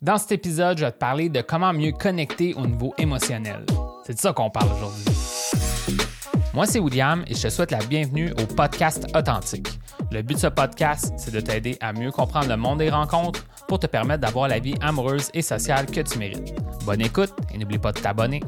Dans cet épisode, je vais te parler de comment mieux connecter au niveau émotionnel. C'est de ça qu'on parle aujourd'hui. Moi, c'est William et je te souhaite la bienvenue au podcast Authentique. Le but de ce podcast, c'est de t'aider à mieux comprendre le monde des rencontres pour te permettre d'avoir la vie amoureuse et sociale que tu mérites. Bonne écoute et n'oublie pas de t'abonner.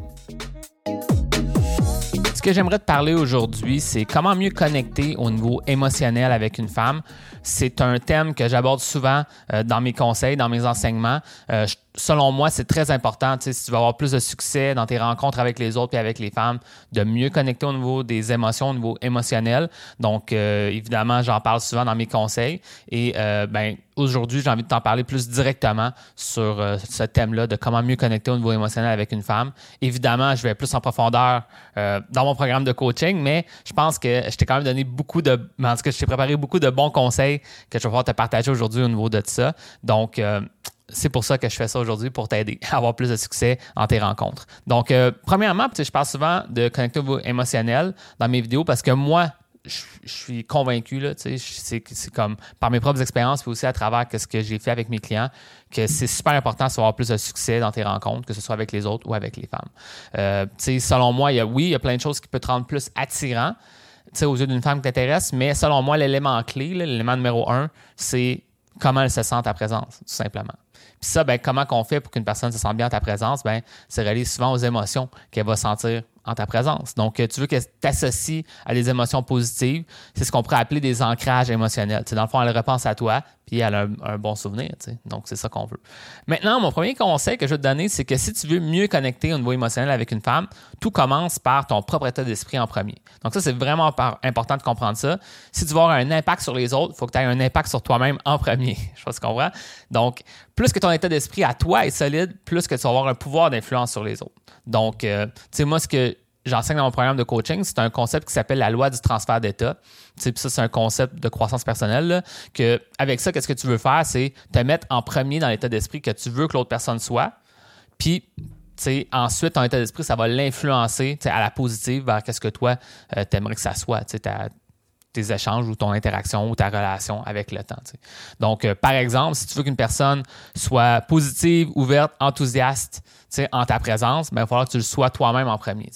Ce que j'aimerais te parler aujourd'hui, c'est comment mieux connecter au niveau émotionnel avec une femme. C'est un thème que j'aborde souvent euh, dans mes conseils, dans mes enseignements. Euh, selon moi, c'est très important, si tu veux avoir plus de succès dans tes rencontres avec les autres et avec les femmes, de mieux connecter au niveau des émotions, au niveau émotionnel. Donc, euh, évidemment, j'en parle souvent dans mes conseils. Et euh, ben, aujourd'hui, j'ai envie de t'en parler plus directement sur euh, ce thème-là de comment mieux connecter au niveau émotionnel avec une femme. Évidemment, je vais plus en profondeur dans mon programme de coaching, mais je pense que je t'ai quand même donné beaucoup de... En tout cas, je t'ai préparé beaucoup de bons conseils que je vais pouvoir te partager aujourd'hui au niveau de ça. Donc, c'est pour ça que je fais ça aujourd'hui, pour t'aider à avoir plus de succès en tes rencontres. Donc, euh, premièrement, je parle souvent de connecter émotionnel dans mes vidéos parce que moi, je, suis convaincu, c'est comme par mes propres expériences, puis aussi à travers ce que j'ai fait avec mes clients, que c'est super important d'avoir plus de succès dans tes rencontres, que ce soit avec les autres ou avec les femmes. Euh, selon moi, y a, oui, il y a plein de choses qui peuvent te rendre plus attirant aux yeux d'une femme qui t'intéresse, mais selon moi, l'élément clé, l'élément numéro un, c'est comment elle se sent à ta présence, tout simplement. Puis ça, ben, comment qu'on fait pour qu'une personne se sente bien à ta présence? Ben, c'est relié souvent aux émotions qu'elle va sentir en ta présence. Donc, euh, tu veux qu'elle t'associe à des émotions positives. C'est ce qu'on pourrait appeler des ancrages émotionnels. dans le fond, elle repense à toi, puis elle a un, bon souvenir. Donc, c'est ça qu'on veut. Maintenant, mon premier conseil que je vais te donner, c'est que si tu veux mieux connecter au niveau émotionnel avec une femme, tout commence par ton propre état d'esprit en premier. Donc, ça, c'est vraiment important de comprendre ça. Si tu veux avoir un impact sur les autres, il faut que tu aies un impact sur toi-même en premier. je pense que tu comprends. Donc, plus que ton état d'esprit à toi est solide, plus que tu vas avoir un pouvoir d'influence sur les autres. Donc, euh, tu sais, moi, ce que j'enseigne dans mon programme de coaching, c'est un concept qui s'appelle la loi du transfert d'état. Ça, c'est un concept de croissance personnelle. que avec ça, qu'est-ce que tu veux faire? C'est te mettre en premier dans l'état d'esprit que tu veux que l'autre personne soit. Puis, ensuite, ton état d'esprit, ça va l'influencer à la positive vers qu'est-ce que toi, euh, tu aimerais que ça soit. Tes échanges ou ton interaction ou ta relation avec le temps. Donc, euh, par exemple, si tu veux qu'une personne soit positive, ouverte, enthousiaste, en ta présence, ben, il va falloir que tu le sois toi-même en premier.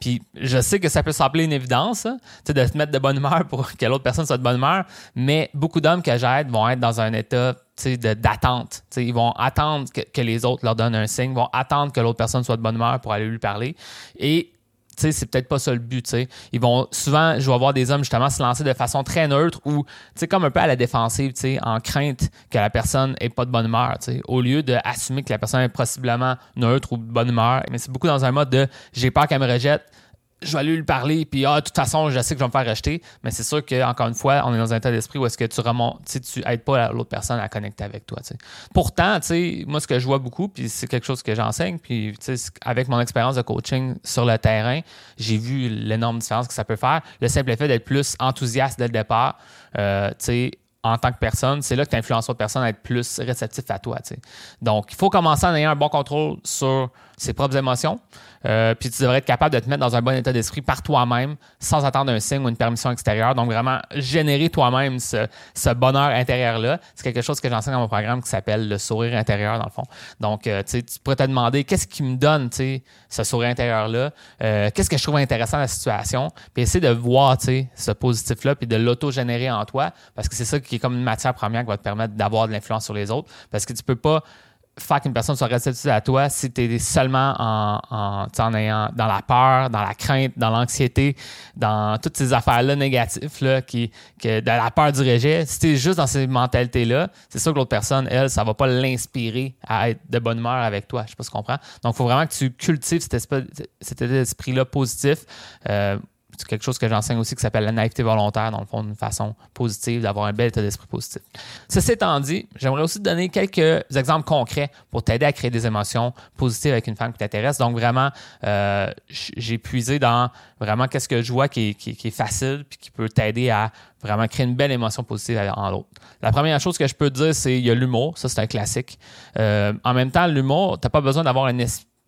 Puis je sais que ça peut sembler une évidence hein, de te mettre de bonne humeur pour que l'autre personne soit de bonne humeur, mais beaucoup d'hommes que j'aide vont être dans un état d'attente. Ils vont attendre que, que, les autres leur donnent un signe, vont attendre que l'autre personne soit de bonne humeur pour aller lui parler. Et c'est peut-être pas ça le but. Ils vont souvent, je vais voir des hommes justement se lancer de façon très neutre ou comme un peu à la défensive, en crainte que la personne ait pas de bonne humeur. Au lieu d'assumer que la personne est possiblement neutre ou de bonne humeur, mais c'est beaucoup dans un mode de j'ai peur qu'elle me rejette, je vais aller lui parler, puis ah, de toute façon, je sais que je vais me faire rejeter. Mais c'est sûr qu'encore une fois, on est dans un état d'esprit où est-ce que tu remontes, tu aides pas l'autre personne à connecter avec toi. Pourtant, moi, ce que je vois beaucoup, puis c'est quelque chose que j'enseigne, puis avec mon expérience de coaching sur le terrain, j'ai vu l'énorme différence que ça peut faire. Le simple fait d'être plus enthousiaste dès le départ, euh, en tant que personne, c'est là que tu influences l'autre personne à être plus réceptif à toi. Donc, il faut commencer en ayant un bon contrôle sur ses propres émotions. Euh, puis tu devrais être capable de te mettre dans un bon état d'esprit par toi-même sans attendre un signe ou une permission extérieure. Donc, vraiment, générer toi-même ce, bonheur intérieur-là. C'est quelque chose que j'enseigne dans mon programme qui s'appelle le sourire intérieur, dans le fond. Donc, euh, tu pourrais te demander qu'est-ce qui me donne ce sourire intérieur-là? Euh, qu'est-ce que je trouve intéressant dans la situation? Puis essayer de voir ce positif-là puis de l'auto-générer en toi parce que c'est ça qui est comme une matière première qui va te permettre d'avoir de l'influence sur les autres parce que tu peux pas faire qu'une personne soit réceptive à toi si tu es seulement en, en, ayant dans la peur, dans la crainte, dans l'anxiété, dans toutes ces affaires-là négatives, là, qui, que, de la peur du rejet. Si tu es juste dans ces mentalités-là, c'est sûr que l'autre personne, elle, ça va pas l'inspirer à être de bonne humeur avec toi. Je sais pas si tu comprends. Donc, il faut vraiment que tu cultives cet, esprit, cet esprit-là positif. Euh, quelque chose que j'enseigne aussi qui s'appelle la naïveté volontaire, dans le fond, d'une façon positive, d'avoir un bel état d'esprit positif. Ceci étant dit, j'aimerais aussi te donner quelques exemples concrets pour t'aider à créer des émotions positives avec une femme qui t'intéresse. Donc, vraiment, euh, j'ai puisé dans vraiment qu'est-ce que je vois qui est, facile puis qui peut t'aider à vraiment créer une belle émotion positive en l'autre. La première chose que je peux te dire, c'est il y a l'humour. Ça, c'est un classique. Euh, en même temps, l'humour, tu n'as pas besoin d'avoir un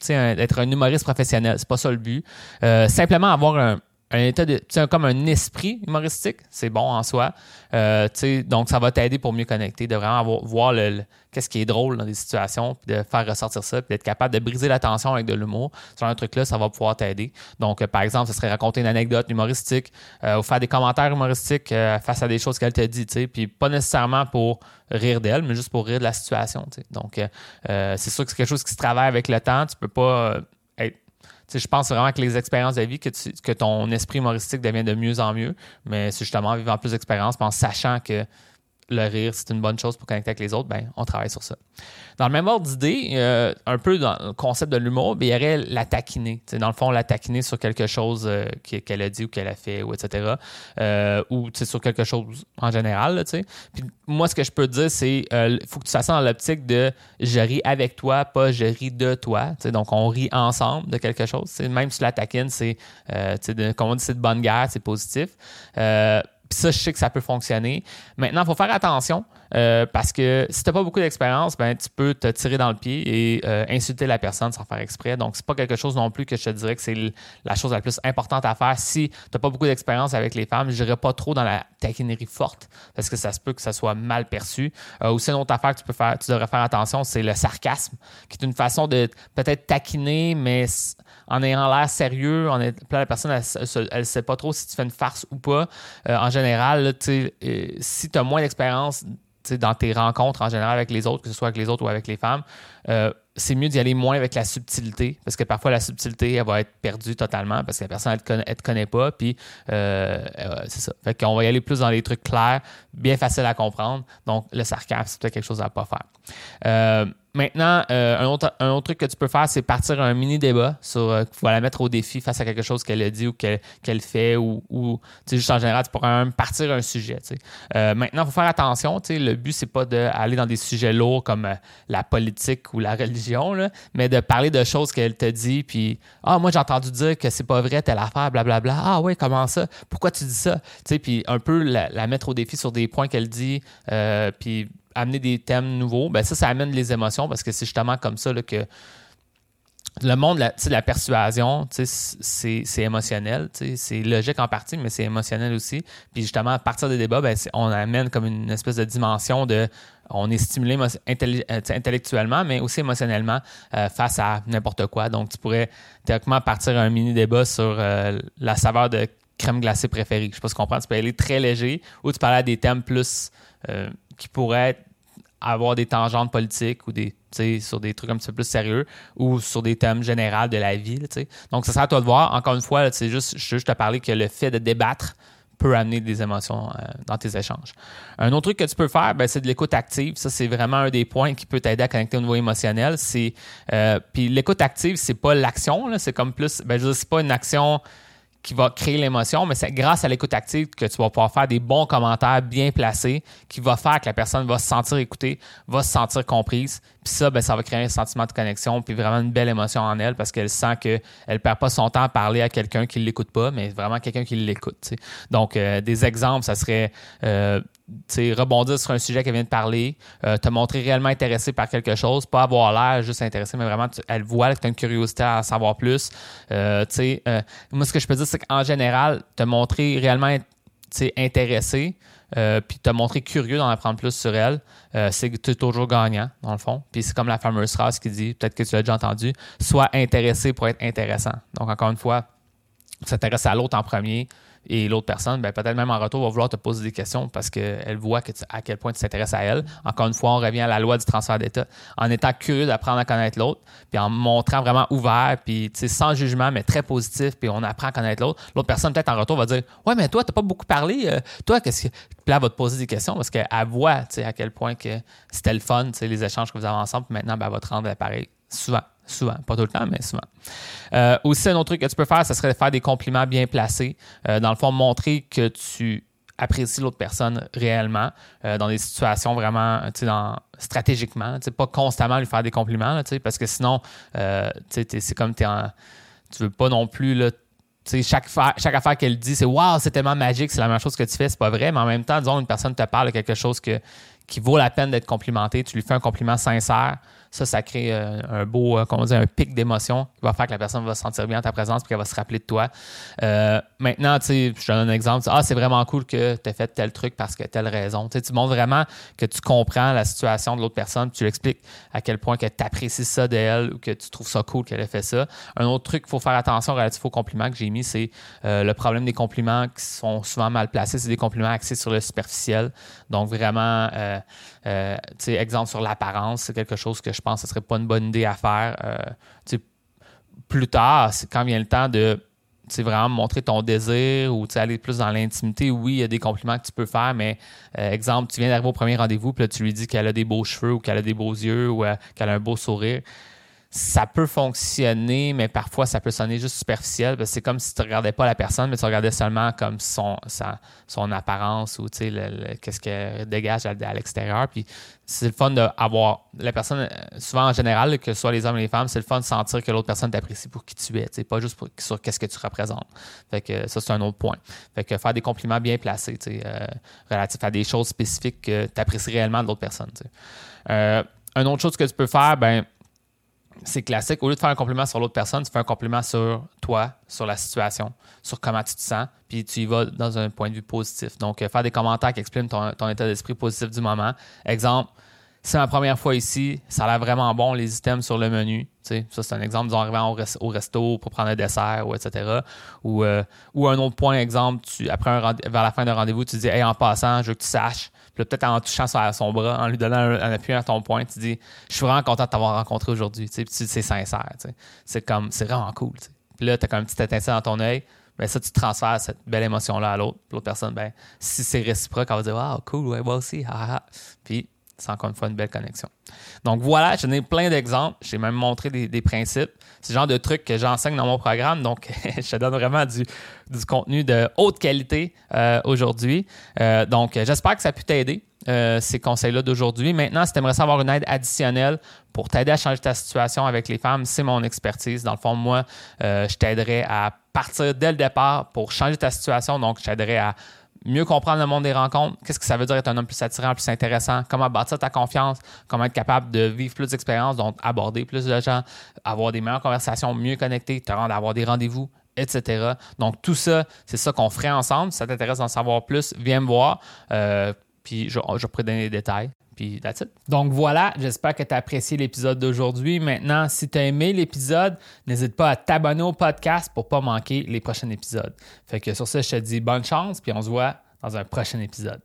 d'être un humoriste professionnel. C'est pas ça le but. Euh, simplement avoir un un état de, comme un esprit humoristique, c'est bon en soi. Euh, donc, ça va t'aider pour mieux connecter, de vraiment voir le, qu'est-ce qui est drôle dans des situations, puis de faire ressortir ça, puis d'être capable de briser la tension avec de l'humour. Sur un truc-là, ça va pouvoir t'aider. Donc, euh, par exemple, ce serait raconter une anecdote humoristique ou faire des commentaires humoristiques face à des choses qu'elle t'a dit, puis pas nécessairement pour rire d'elle, mais juste pour rire de la situation. Donc, c'est sûr que c'est quelque chose qui se travaille avec le temps. Tu peux pas je pense vraiment que les expériences de vie, que, ton esprit humoristique devient de mieux en mieux, mais c'est justement en vivant plus d'expériences, en sachant que le rire, c'est une bonne chose pour connecter avec les autres, ben, on travaille sur ça. Dans le même ordre d'idée, euh, un peu dans le concept de l'humour, ben, il y aurait la taquiner. dans le fond, la taquiner sur quelque chose euh, qu'elle a dit ou qu'elle a fait, ou etc. Euh, ou sur quelque chose en général. Puis moi, ce que je peux te dire, c'est il faut que tu fasses ça dans l'optique de je ris avec toi, pas je ris de toi. donc, on rit ensemble de quelque chose. Même si la taquine, c'est, comme on dit, c'est de bonne guerre, c'est positif ça, je sais que ça peut fonctionner. Maintenant, il faut faire attention euh, parce que si tu n'as pas beaucoup d'expérience, ben, tu peux te tirer dans le pied et euh, insulter la personne sans faire exprès. Donc, c'est pas quelque chose non plus que je te dirais que c'est la chose la plus importante à faire. Si tu n'as pas beaucoup d'expérience avec les femmes, je dirais pas trop dans la taquinerie forte parce que ça se peut que ça soit mal perçu. Euh, aussi, une autre affaire que tu, peux faire, tu devrais faire attention, c'est le sarcasme, qui est une façon de peut-être taquiner, mais en ayant l'air sérieux, on est, la personne, elle ne sait pas trop si tu fais une farce ou pas. en général, si tu as moins d'expérience dans tes rencontres en général avec les autres, que ce soit avec les autres ou avec les femmes, euh, c'est mieux d'y aller moins avec la subtilité, parce que parfois la subtilité, elle va être perdue totalement parce que la personne, elle ne te, connaît pas, puis euh, euh, c'est ça. Fait qu'on va y aller plus dans les trucs clairs, bien faciles à comprendre. Donc, le sarcasme, c'est peut-être quelque chose à ne pas faire. Maintenant, euh, un, autre, un, autre, truc que tu peux faire, c'est partir un mini débat sur euh, la mettre au défi face à quelque chose qu'elle a dit ou qu'elle fait ou, juste en général, tu pourrais même partir un sujet. Euh, maintenant, il faut faire attention. Le but, c'est pas d'aller dans des sujets lourds comme euh, la politique ou la religion, là, mais de parler de choses qu'elle te dit, puis Ah, moi j'ai entendu dire que c'est pas vrai telle affaire, blablabla. Ah ouais, comment ça? Pourquoi tu dis ça? Puis un peu la, mettre au défi sur des points qu'elle dit, puis amener des thèmes nouveaux, ben ça, ça amène les émotions parce que c'est justement comme ça que le monde la, la persuasion, c'est émotionnel. C'est logique en partie, mais c'est émotionnel aussi. Puis justement, à partir des débats, ben, on amène comme une espèce de dimension de. On est stimulé euh, intellectuellement, mais aussi émotionnellement euh, face à n'importe quoi. Donc, tu pourrais théoriquement partir un mini débat sur euh, la saveur de crème glacée préférée. Je ne sais pas si tu comprends. Tu peux aller très léger ou tu parles à des thèmes plus qui pourraient avoir des tangentes politiques ou des sur des trucs un petit peu plus sérieux ou sur des thèmes généraux de la vie. Donc, ça sert à toi de voir. Encore une fois, c'est juste, je juste te parler que le fait de débattre peut amener des émotions euh, dans tes échanges. Un autre truc que tu peux faire, ben, c'est de l'écoute active. Ça, c'est vraiment un des points qui peut t'aider à connecter au niveau émotionnel. Euh, puis l'écoute active, c'est pas l'action, c'est comme plus, ben, c'est pas une action qui va créer l'émotion, mais c'est grâce à l'écoute active que tu vas pouvoir faire des bons commentaires bien placés qui va faire que la personne va se sentir écoutée, va se sentir comprise. Puis ça, ben, ça va créer un sentiment de connexion, puis vraiment une belle émotion en elle parce qu'elle sent qu'elle ne perd pas son temps à parler à quelqu'un qui ne l'écoute pas, mais vraiment quelqu'un qui l'écoute. Donc, euh, des exemples, ça serait euh, rebondir sur un sujet qu'elle vient de parler, euh, te montrer réellement intéressé par quelque chose, pas avoir l'air juste intéressé, mais vraiment, elle voit que tu as une curiosité à en savoir plus. Euh, euh, moi, ce que je peux dire, c'est qu'en général, te montrer réellement intéressé, puis te montrer curieux d'en apprendre plus sur elle, c'est que tu es toujours gagnant, dans le fond. Puis c'est comme la fameuse phrase qui dit, peut-être que tu l'as déjà entendu, sois intéressé pour être intéressant. Donc, encore une fois, s'intéresser à l'autre en premier, et l'autre personne, ben, peut-être même en retour, va vouloir te poser des questions parce qu'elle voit que à quel point tu t'intéresses à elle. Encore une fois, on revient à la loi du transfert d'état. En étant curieux d'apprendre à connaître l'autre, puis en montrant vraiment ouvert, puis sans jugement, mais très positif, puis on apprend à connaître l'autre. L'autre personne, peut-être en retour, va dire Ouais, mais toi, tu n'as pas beaucoup parlé. Euh, toi, qu'est-ce que. Là, elle va te poser des questions parce qu'elle voit à quel point que c'était le fun, les échanges que vous avez ensemble, puis maintenant, ben, elle va te rendre l'appareil souvent. Souvent, pas tout le temps, mais souvent. Euh, aussi, un autre truc que tu peux faire, ce serait de faire des compliments bien placés. Euh, dans le fond, montrer que tu apprécies l'autre personne réellement euh, dans des situations vraiment dans, stratégiquement. Pas constamment lui faire des compliments, parce que sinon, c'est comme tu tu veux pas non plus là, chaque, chaque affaire qu'elle dit, c'est Waouh, c'est tellement magique, c'est la même chose que tu fais, c'est pas vrai. Mais en même temps, disons, une personne te parle de quelque chose que, qui vaut la peine d'être complimenté, tu lui fais un compliment sincère, Ça, ça crée euh, un beau, euh, comment dire, un pic d'émotion qui va faire que la personne va se sentir bien en ta présence et qu'elle va se rappeler de toi. Euh, maintenant, tu sais, je te donne un exemple. Ah, c'est vraiment cool que tu aies fait tel truc parce que telle raison. Tu, sais, tu montres vraiment que tu comprends la situation de l'autre personne, tu lui expliques à quel point que tu apprécies ça d'elle ou que tu trouves ça cool qu'elle ait fait ça. Un autre truc qu'il faut faire attention relatif aux compliments que j'ai mis, c'est le problème des compliments qui sont souvent mal placés. C'est des compliments axés sur le superficiel. Donc, vraiment, euh, euh, exemple sur l'apparence, c'est quelque chose que je pense que ce serait pas une bonne idée à faire. Euh, plus tard, quand vient le temps de vraiment montrer ton désir ou aller plus dans l'intimité, oui, il y a des compliments que tu peux faire, mais exemple, tu viens d'arriver au premier rendez-vous, puis tu lui dis qu'elle a des beaux cheveux ou qu'elle a des beaux yeux ou qu'elle a un beau sourire ça peut fonctionner, mais parfois ça peut sonner juste superficiel. C'est comme si tu ne regardais pas la personne, mais tu regardais seulement comme son, son apparence ou qu'est-ce qu'elle dégage à, l'extérieur. Puis c'est le fun d'avoir la personne, souvent en général, que ce soit les hommes et les femmes, c'est le fun de sentir que l'autre personne t'apprécie pour qui tu es, pas juste sur qu'est-ce que tu représentes. Fait que ça, c'est un autre point. Fait que faire des compliments bien placés, euh, relatifs à des choses spécifiques que tu apprécies réellement de l'autre personne. Euh, une autre chose que tu peux faire, ben c'est classique. Au lieu de faire un compliment sur l'autre personne, tu fais un compliment sur toi, sur la situation, sur comment tu te sens, puis tu y vas dans un point de vue positif. Donc, euh, faire des commentaires qui expriment ton, état d'esprit positif du moment. Exemple, c'est ma première fois ici, ça a l'air vraiment bon, les items sur le menu. ça, c'est un exemple, disons, arrivant au, resto pour prendre un dessert, ou etc. Ou, euh, ou un autre point, exemple, après vers la fin d'un rendez-vous, tu dis Hey, en passant, je veux que tu saches peut-être en touchant son bras, en lui donnant un, appui à ton point, tu dis Je suis vraiment content de t'avoir rencontré aujourd'hui. C'est sincère. C'est comme c'est vraiment cool. Puis là, tu as comme une petite étincelle dans ton œil. Ben ça, tu transfères cette belle émotion-là à l'autre. L'autre personne, ben, si c'est réciproque, elle va dire Wow, cool, ouais, moi aussi. Puis c'est encore une fois une belle connexion. Donc voilà, j'en ai plein d'exemples. J'ai même montré des, principes. C'est genre de trucs que j'enseigne dans mon programme. Donc, je te donne vraiment du, contenu de haute qualité euh, aujourd'hui. Euh, donc, j'espère que ça a pu t'aider. Euh, ces conseils-là d'aujourd'hui. Maintenant, si tu aimerais savoir une aide additionnelle pour t'aider à changer ta situation avec les femmes, c'est mon expertise. Dans le fond, moi, je t'aiderai à partir dès le départ pour changer ta situation. Donc, je t'aiderai à mieux comprendre le monde des rencontres, qu'est-ce que ça veut dire être un homme plus attirant, plus intéressant, comment bâtir ta confiance, comment être capable de vivre plus d'expériences, donc aborder plus de gens, avoir des meilleures conversations, mieux connecter, te rendre, avoir des rendez-vous, etc. Donc, tout ça, c'est ça qu'on ferait ensemble. Si ça t'intéresse d'en savoir plus, viens me voir. Euh, puis, je, je pourrais donner des détails. Puis that's it. Donc voilà, j'espère que tu as apprécié l'épisode d'aujourd'hui. Maintenant, si tu as aimé l'épisode, n'hésite pas à t'abonner au podcast pour pas manquer les prochains épisodes. Fait que sur ça, je te dis bonne chance, puis on se voit dans un prochain épisode.